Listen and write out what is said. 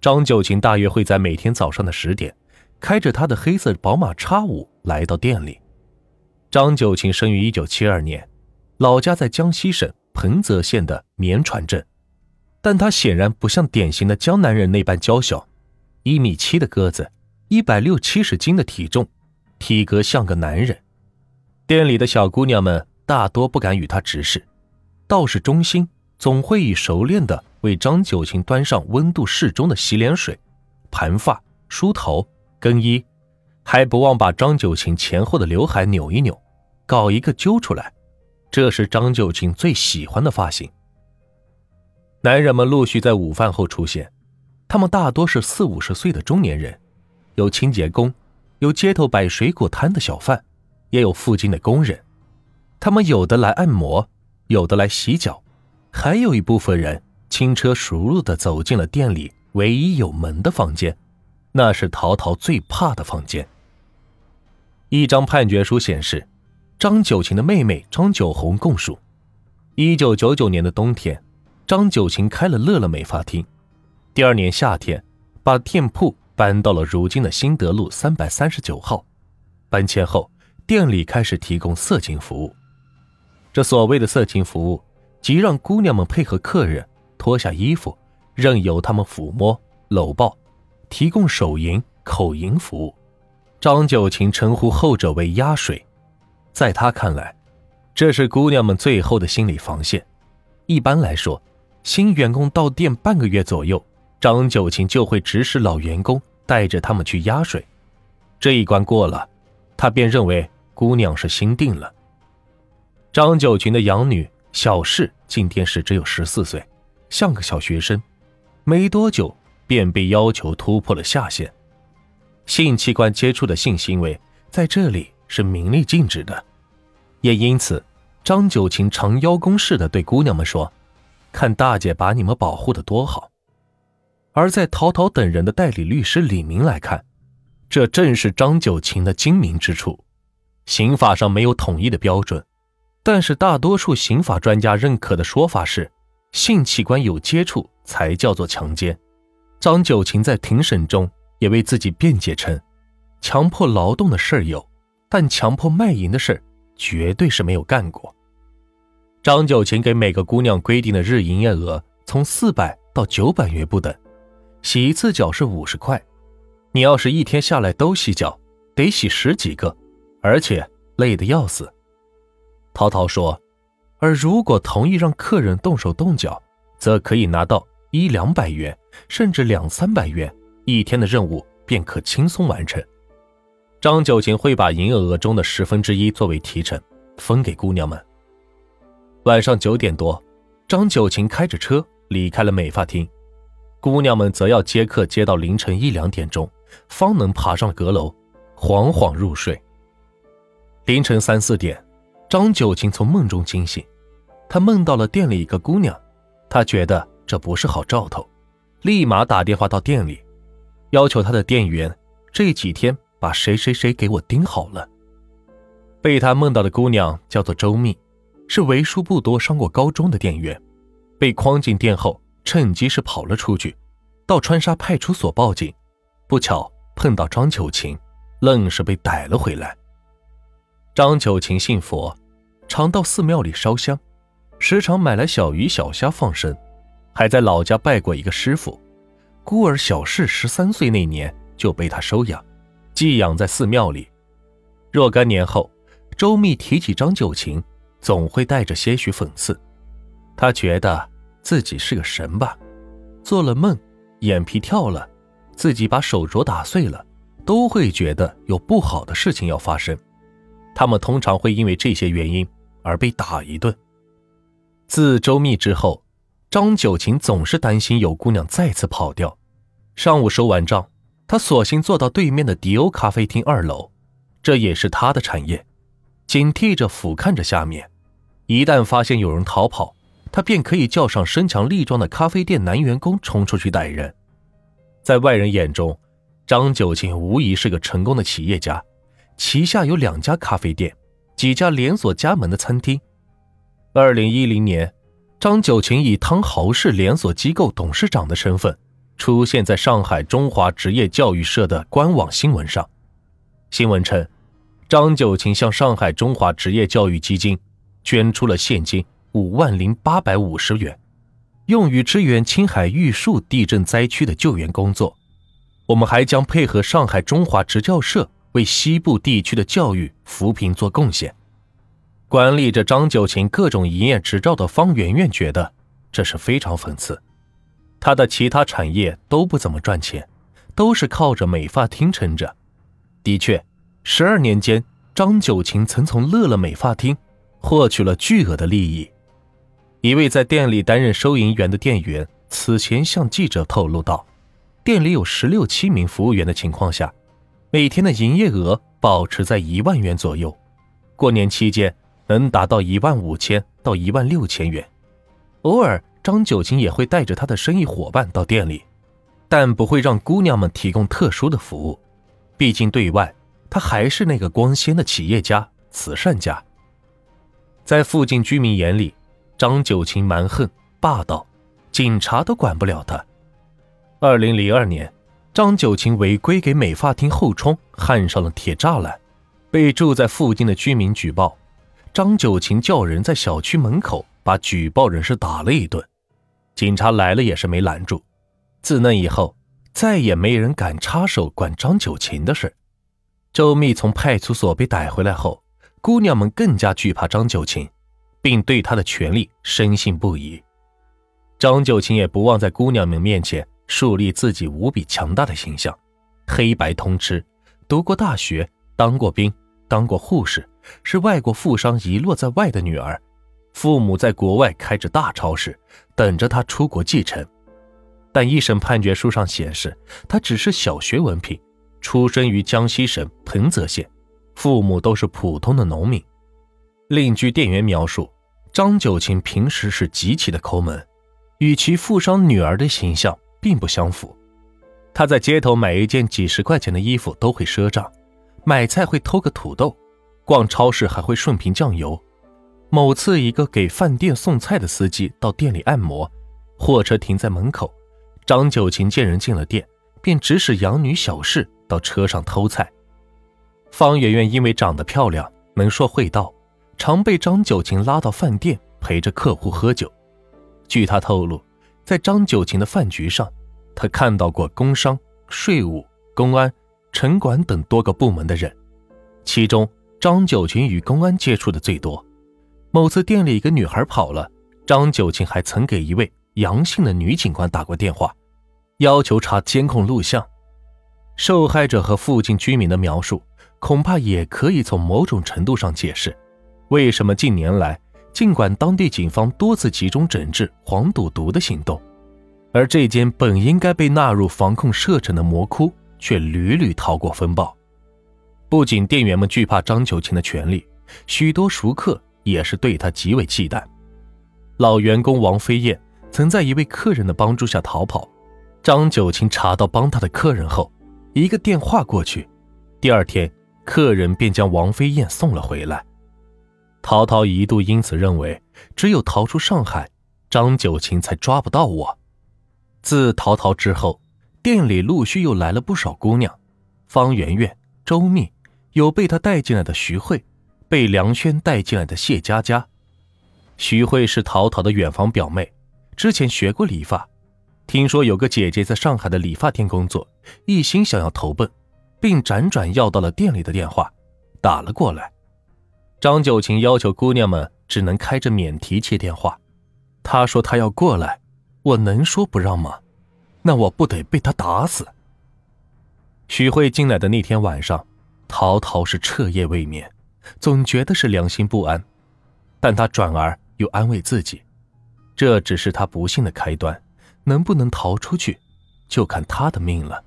张九琴大约会在每天早上的十点，开着他的黑色宝马叉五来到店里。张九琴生于一九七二年，老家在江西省彭泽县的绵船镇，但他显然不像典型的江南人那般娇小，一米七的个子，一百六七十斤的体重，体格像个男人。店里的小姑娘们大多不敢与他直视，倒是钟心总会以熟练的。为张九琴端上温度适中的洗脸水，盘发、梳头、更衣，还不忘把张九琴前后的刘海扭一扭，搞一个揪出来。这是张九琴最喜欢的发型。男人们陆续在午饭后出现，他们大多是四五十岁的中年人，有清洁工，有街头摆水果摊的小贩，也有附近的工人。他们有的来按摩，有的来洗脚，还有一部分人。轻车熟路地走进了店里唯一有门的房间，那是陶陶最怕的房间。一张判决书显示，张九琴的妹妹张九红供述：一九九九年的冬天，张九琴开了乐乐美发厅，第二年夏天把店铺搬到了如今的新德路三百三十九号。搬迁后，店里开始提供色情服务。这所谓的色情服务，即让姑娘们配合客人。脱下衣服，任由他们抚摸、搂抱，提供手淫、口淫服务。张九琴称呼后者为“压水”。在他看来，这是姑娘们最后的心理防线。一般来说，新员工到店半个月左右，张九琴就会指使老员工带着他们去压水。这一关过了，他便认为姑娘是心定了。张九琴的养女小世今天时只有十四岁。像个小学生，没多久便被要求突破了下限。性器官接触的性行为在这里是明令禁止的，也因此，张九琴常邀功似的对姑娘们说：“看大姐把你们保护的多好。”而在陶陶等人的代理律师李明来看，这正是张九琴的精明之处。刑法上没有统一的标准，但是大多数刑法专家认可的说法是。性器官有接触才叫做强奸。张九琴在庭审中也为自己辩解称，强迫劳动的事儿有，但强迫卖淫的事儿绝对是没有干过。张九琴给每个姑娘规定的日营业额从四百到九百元不等，洗一次脚是五十块。你要是一天下来都洗脚，得洗十几个，而且累得要死。涛涛说。而如果同意让客人动手动脚，则可以拿到一两百元，甚至两三百元，一天的任务便可轻松完成。张九琴会把营业额中的十分之一作为提成，分给姑娘们。晚上九点多，张九琴开着车离开了美发厅，姑娘们则要接客接到凌晨一两点钟，方能爬上阁楼，缓缓入睡。凌晨三四点。张九琴从梦中惊醒，她梦到了店里一个姑娘，她觉得这不是好兆头，立马打电话到店里，要求他的店员这几天把谁谁谁给我盯好了。被他梦到的姑娘叫做周密，是为数不多上过高中的店员，被诓进店后，趁机是跑了出去，到川沙派出所报警，不巧碰到张九琴，愣是被逮了回来。张九琴信佛，常到寺庙里烧香，时常买来小鱼小虾放生，还在老家拜过一个师傅。孤儿小世十三岁那年就被他收养，寄养在寺庙里。若干年后，周密提起张九琴，总会带着些许讽刺。他觉得自己是个神吧，做了梦，眼皮跳了，自己把手镯打碎了，都会觉得有不好的事情要发生。他们通常会因为这些原因而被打一顿。自周密之后，张九琴总是担心有姑娘再次跑掉。上午收完账，他索性坐到对面的迪欧咖啡厅二楼，这也是他的产业，警惕着俯瞰着下面。一旦发现有人逃跑，他便可以叫上身强力壮的咖啡店男员工冲出去逮人。在外人眼中，张九琴无疑是个成功的企业家。旗下有两家咖啡店，几家连锁加盟的餐厅。二零一零年，张九琴以汤豪氏连锁机构董事长的身份，出现在上海中华职业教育社的官网新闻上。新闻称，张九琴向上海中华职业教育基金捐出了现金五万零八百五十元，用于支援青海玉树地震灾区的救援工作。我们还将配合上海中华职教社为西部地区的教育扶贫做贡献。管理着张九琴各种营业执照的方圆圆觉得这是非常讽刺。他的其他产业都不怎么赚钱，都是靠着美发厅撑着。的确，十二年间，张九琴曾从乐乐美发厅获取了巨额的利益。一位在店里担任收银员的店员此前向记者透露道：“店里有十六七名服务员的情况下，每天的营业额保持在一万元左右，过年期间能达到一万五千到一万六千元。偶尔。”张九琴也会带着他的生意伙伴到店里，但不会让姑娘们提供特殊的服务。毕竟对外，他还是那个光鲜的企业家、慈善家。在附近居民眼里，张九琴蛮横霸道，警察都管不了他。二零零二年，张九琴违规给美发厅后窗焊上了铁栅栏，被住在附近的居民举报。张九琴叫人在小区门口把举报人是打了一顿。警察来了也是没拦住。自那以后，再也没人敢插手管张九琴的事。周密从派出所被逮回来后，姑娘们更加惧怕张九琴，并对他的权力深信不疑。张九琴也不忘在姑娘们面前树立自己无比强大的形象，黑白通吃，读过大学，当过兵，当过护士，是外国富商遗落在外的女儿。父母在国外开着大超市，等着他出国继承。但一审判决书上显示，他只是小学文凭，出生于江西省彭泽县，父母都是普通的农民。另据店员描述，张九琴平时是极其的抠门，与其富商女儿的形象并不相符。他在街头买一件几十块钱的衣服都会赊账，买菜会偷个土豆，逛超市还会顺瓶酱油。某次，一个给饭店送菜的司机到店里按摩，货车停在门口，张九琴见人进了店，便指使养女小事到车上偷菜。方圆圆因为长得漂亮，能说会道，常被张九琴拉到饭店陪着客户喝酒。据她透露，在张九琴的饭局上，他看到过工商、税务、公安、城管等多个部门的人，其中张九琴与公安接触的最多。某次店里一个女孩跑了，张九琴还曾给一位杨姓的女警官打过电话，要求查监控录像。受害者和附近居民的描述，恐怕也可以从某种程度上解释，为什么近年来尽管当地警方多次集中整治黄赌毒的行动，而这间本应该被纳入防控射程的魔窟却屡屡逃过风暴。不仅店员们惧怕张九琴的权力，许多熟客。也是对他极为忌惮。老员工王飞燕曾在一位客人的帮助下逃跑，张九琴查到帮他的客人后，一个电话过去，第二天客人便将王飞燕送了回来。陶陶一度因此认为，只有逃出上海，张九琴才抓不到我。自陶陶之后，店里陆续又来了不少姑娘，方圆圆、周密，有被他带进来的徐慧。被梁轩带进来的谢佳佳，徐慧是陶陶的远房表妹，之前学过理发，听说有个姐姐在上海的理发店工作，一心想要投奔，并辗转要到了店里的电话，打了过来。张九琴要求姑娘们只能开着免提接电话，她说她要过来，我能说不让吗？那我不得被她打死？徐慧进来的那天晚上，陶陶是彻夜未眠。总觉得是良心不安，但他转而又安慰自己，这只是他不幸的开端，能不能逃出去，就看他的命了。